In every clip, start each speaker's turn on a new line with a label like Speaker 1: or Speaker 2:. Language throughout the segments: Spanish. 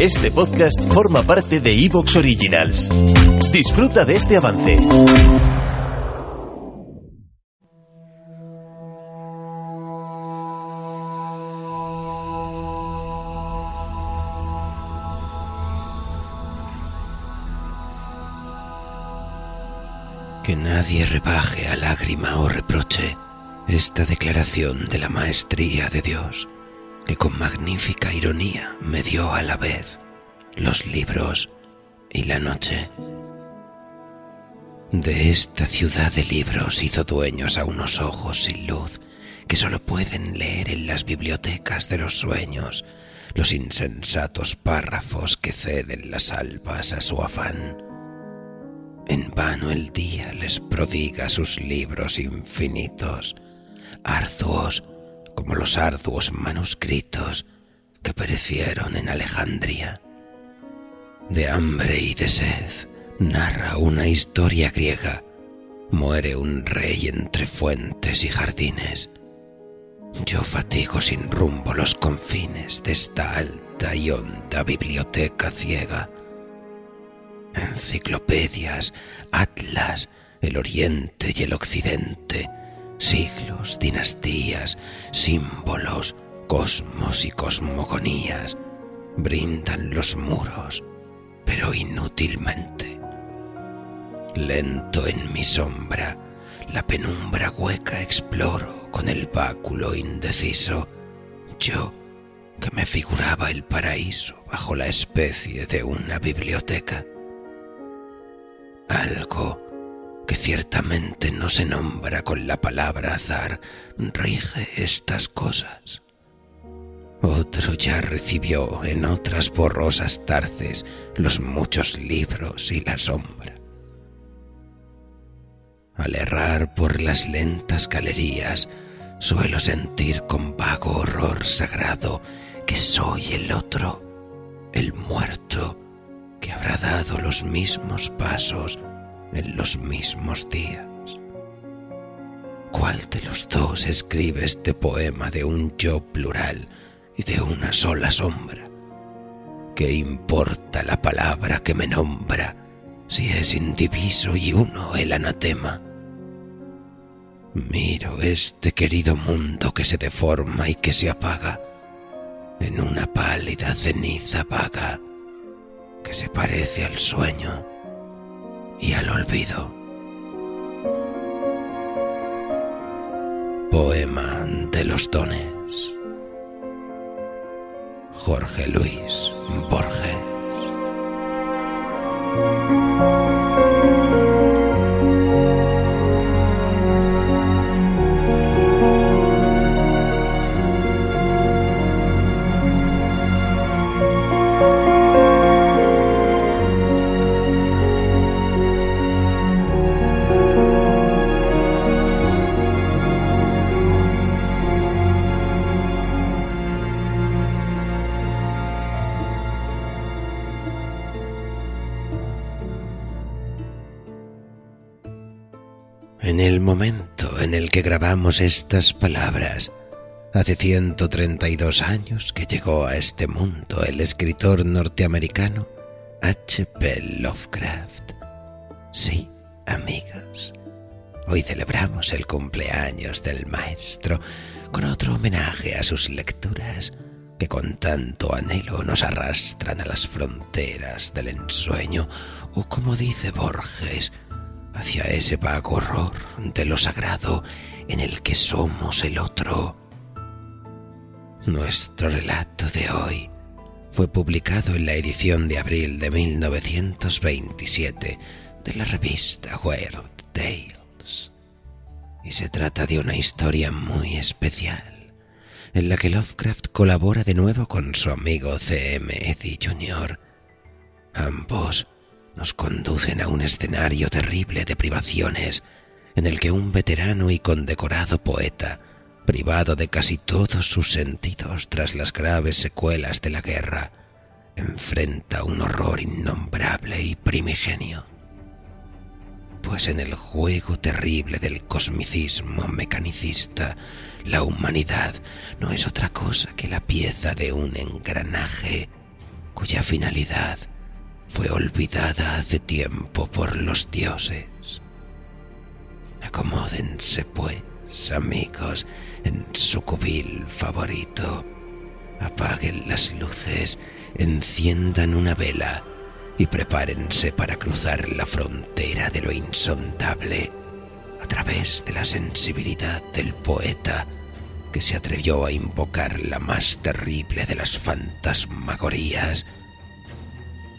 Speaker 1: Este podcast forma parte de Evox Originals. Disfruta de este avance.
Speaker 2: Que nadie rebaje a lágrima o reproche esta declaración de la maestría de Dios, que con magnífica ironía me dio a la vez los libros y la noche. De esta ciudad de libros hizo dueños a unos ojos sin luz que sólo pueden leer en las bibliotecas de los sueños los insensatos párrafos que ceden las albas a su afán. En vano el día les prodiga sus libros infinitos, arduos como los arduos manuscritos que perecieron en Alejandría. De hambre y de sed narra una historia griega, muere un rey entre fuentes y jardines. Yo fatigo sin rumbo los confines de esta alta y honda biblioteca ciega enciclopedias, atlas, el oriente y el occidente, siglos, dinastías, símbolos, cosmos y cosmogonías, brindan los muros, pero inútilmente. Lento en mi sombra, la penumbra hueca exploro con el báculo indeciso, yo que me figuraba el paraíso bajo la especie de una biblioteca. Algo que ciertamente no se nombra con la palabra azar rige estas cosas. Otro ya recibió en otras borrosas tardes los muchos libros y la sombra. Al errar por las lentas galerías, suelo sentir con vago horror sagrado que soy el otro, el muerto, que habrá dado los mismos pasos en los mismos días. ¿Cuál de los dos escribe este poema de un yo plural y de una sola sombra? ¿Qué importa la palabra que me nombra si es indiviso y uno el anatema? Miro este querido mundo que se deforma y que se apaga en una pálida ceniza vaga que se parece al sueño y al olvido. Poema de los dones. Jorge Luis Borges. En el momento en el que grabamos estas palabras, hace 132 años que llegó a este mundo el escritor norteamericano H.P. Lovecraft. Sí, amigos, hoy celebramos el cumpleaños del maestro con otro homenaje a sus lecturas que con tanto anhelo nos arrastran a las fronteras del ensueño, o como dice Borges, hacia ese vago horror de lo sagrado en el que somos el otro. Nuestro relato de hoy fue publicado en la edición de abril de 1927 de la revista Weird Tales y se trata de una historia muy especial en la que Lovecraft colabora de nuevo con su amigo C.M. Eddy Jr. Ambos nos conducen a un escenario terrible de privaciones en el que un veterano y condecorado poeta, privado de casi todos sus sentidos tras las graves secuelas de la guerra, enfrenta un horror innombrable y primigenio. Pues en el juego terrible del cosmicismo mecanicista, la humanidad no es otra cosa que la pieza de un engranaje cuya finalidad fue olvidada hace tiempo por los dioses. Acomódense pues, amigos, en su cubil favorito. Apaguen las luces, enciendan una vela y prepárense para cruzar la frontera de lo insondable a través de la sensibilidad del poeta que se atrevió a invocar la más terrible de las fantasmagorías.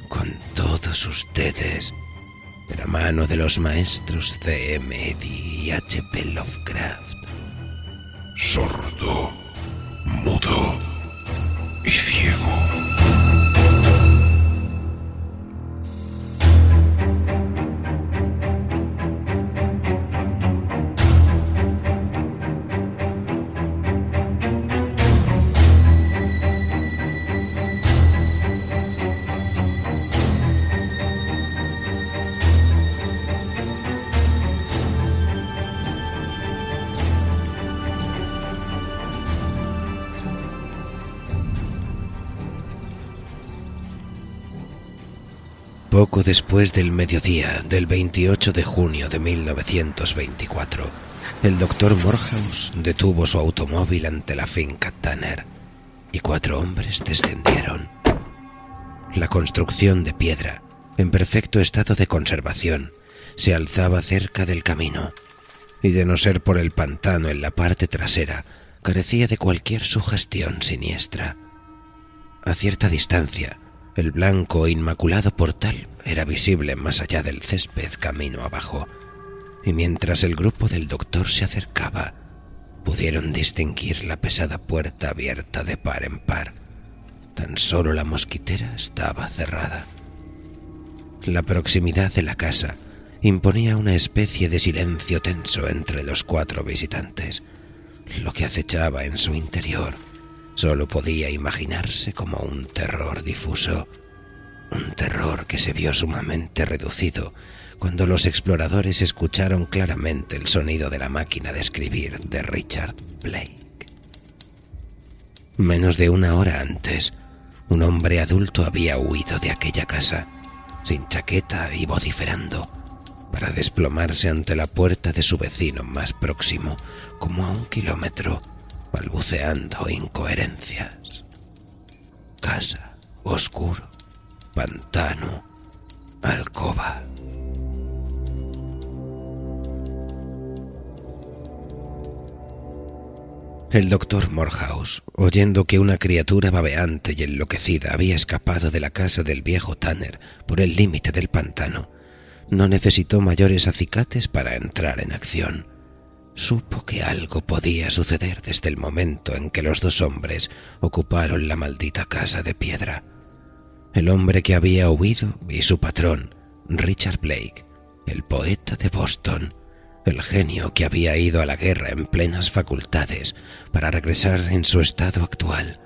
Speaker 2: Con todos ustedes, de la mano de los maestros C.M. y H.P. Lovecraft.
Speaker 3: Sordo, mudo y ciego.
Speaker 2: Poco después del mediodía del 28 de junio de 1924, el doctor Morehouse detuvo su automóvil ante la finca Tanner y cuatro hombres descendieron. La construcción de piedra, en perfecto estado de conservación, se alzaba cerca del camino y de no ser por el pantano en la parte trasera, carecía de cualquier sugestión siniestra. A cierta distancia, el blanco e inmaculado portal era visible más allá del césped camino abajo, y mientras el grupo del doctor se acercaba, pudieron distinguir la pesada puerta abierta de par en par. Tan solo la mosquitera estaba cerrada. La proximidad de la casa imponía una especie de silencio tenso entre los cuatro visitantes. Lo que acechaba en su interior solo podía imaginarse como un terror difuso, un terror que se vio sumamente reducido cuando los exploradores escucharon claramente el sonido de la máquina de escribir de Richard Blake. Menos de una hora antes, un hombre adulto había huido de aquella casa, sin chaqueta y vociferando, para desplomarse ante la puerta de su vecino más próximo, como a un kilómetro balbuceando incoherencias. Casa, oscuro, pantano, alcoba. El doctor Morehouse, oyendo que una criatura babeante y enloquecida había escapado de la casa del viejo Tanner por el límite del pantano, no necesitó mayores acicates para entrar en acción supo que algo podía suceder desde el momento en que los dos hombres ocuparon la maldita casa de piedra. El hombre que había huido y su patrón, Richard Blake, el poeta de Boston, el genio que había ido a la guerra en plenas facultades para regresar en su estado actual,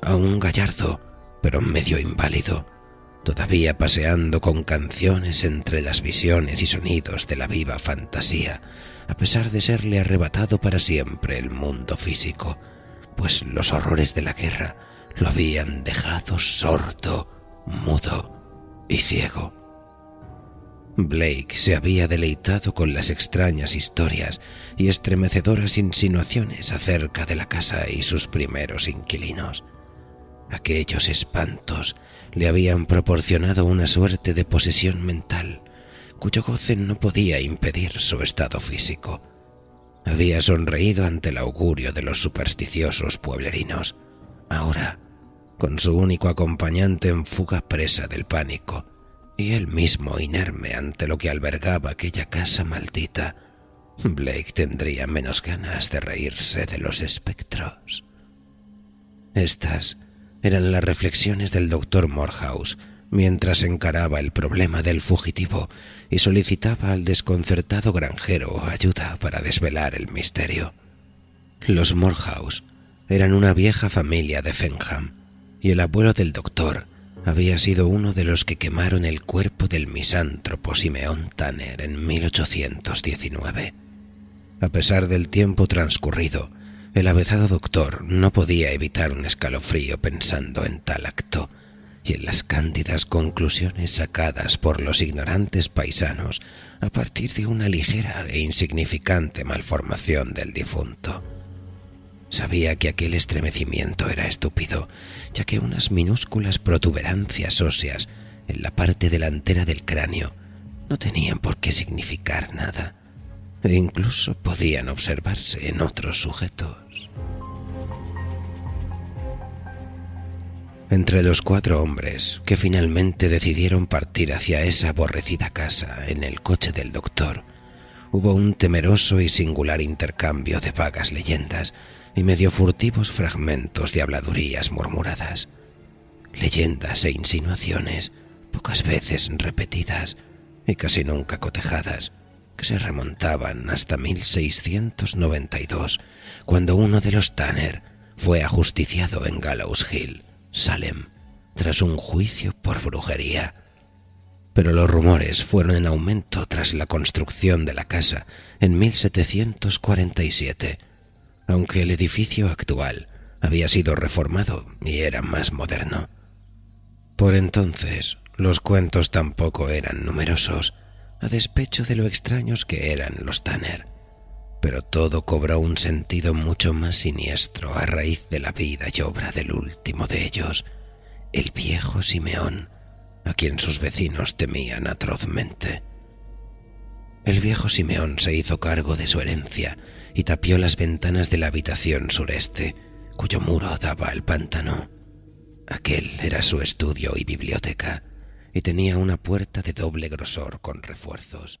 Speaker 2: aún gallardo, pero medio inválido, todavía paseando con canciones entre las visiones y sonidos de la viva fantasía, a pesar de serle arrebatado para siempre el mundo físico, pues los horrores de la guerra lo habían dejado sordo, mudo y ciego. Blake se había deleitado con las extrañas historias y estremecedoras insinuaciones acerca de la casa y sus primeros inquilinos. Aquellos espantos le habían proporcionado una suerte de posesión mental cuyo goce no podía impedir su estado físico. Había sonreído ante el augurio de los supersticiosos pueblerinos. Ahora, con su único acompañante en fuga presa del pánico, y él mismo inerme ante lo que albergaba aquella casa maldita, Blake tendría menos ganas de reírse de los espectros. Estas eran las reflexiones del doctor Morehouse mientras encaraba el problema del fugitivo y solicitaba al desconcertado granjero ayuda para desvelar el misterio. Los Morehouse eran una vieja familia de Fenham y el abuelo del doctor había sido uno de los que quemaron el cuerpo del misántropo Simeón Tanner en 1819. A pesar del tiempo transcurrido, el avezado doctor no podía evitar un escalofrío pensando en tal acto y en las cándidas conclusiones sacadas por los ignorantes paisanos a partir de una ligera e insignificante malformación del difunto. Sabía que aquel estremecimiento era estúpido, ya que unas minúsculas protuberancias óseas en la parte delantera del cráneo no tenían por qué significar nada, e incluso podían observarse en otros sujetos. Entre los cuatro hombres que finalmente decidieron partir hacia esa aborrecida casa en el coche del doctor, hubo un temeroso y singular intercambio de vagas leyendas y medio furtivos fragmentos de habladurías murmuradas, leyendas e insinuaciones pocas veces repetidas y casi nunca cotejadas, que se remontaban hasta 1692, cuando uno de los Tanner fue ajusticiado en Gallows Hill, Salem, tras un juicio por brujería. Pero los rumores fueron en aumento tras la construcción de la casa en 1747, aunque el edificio actual había sido reformado y era más moderno. Por entonces, los cuentos tampoco eran numerosos, a despecho de lo extraños que eran los Tanner, pero todo cobró un sentido mucho más siniestro a raíz de la vida y obra del último de ellos, el viejo Simeón, a quien sus vecinos temían atrozmente. El viejo Simeón se hizo cargo de su herencia y tapió las ventanas de la habitación sureste, cuyo muro daba al pantano. Aquel era su estudio y biblioteca, y tenía una puerta de doble grosor con refuerzos.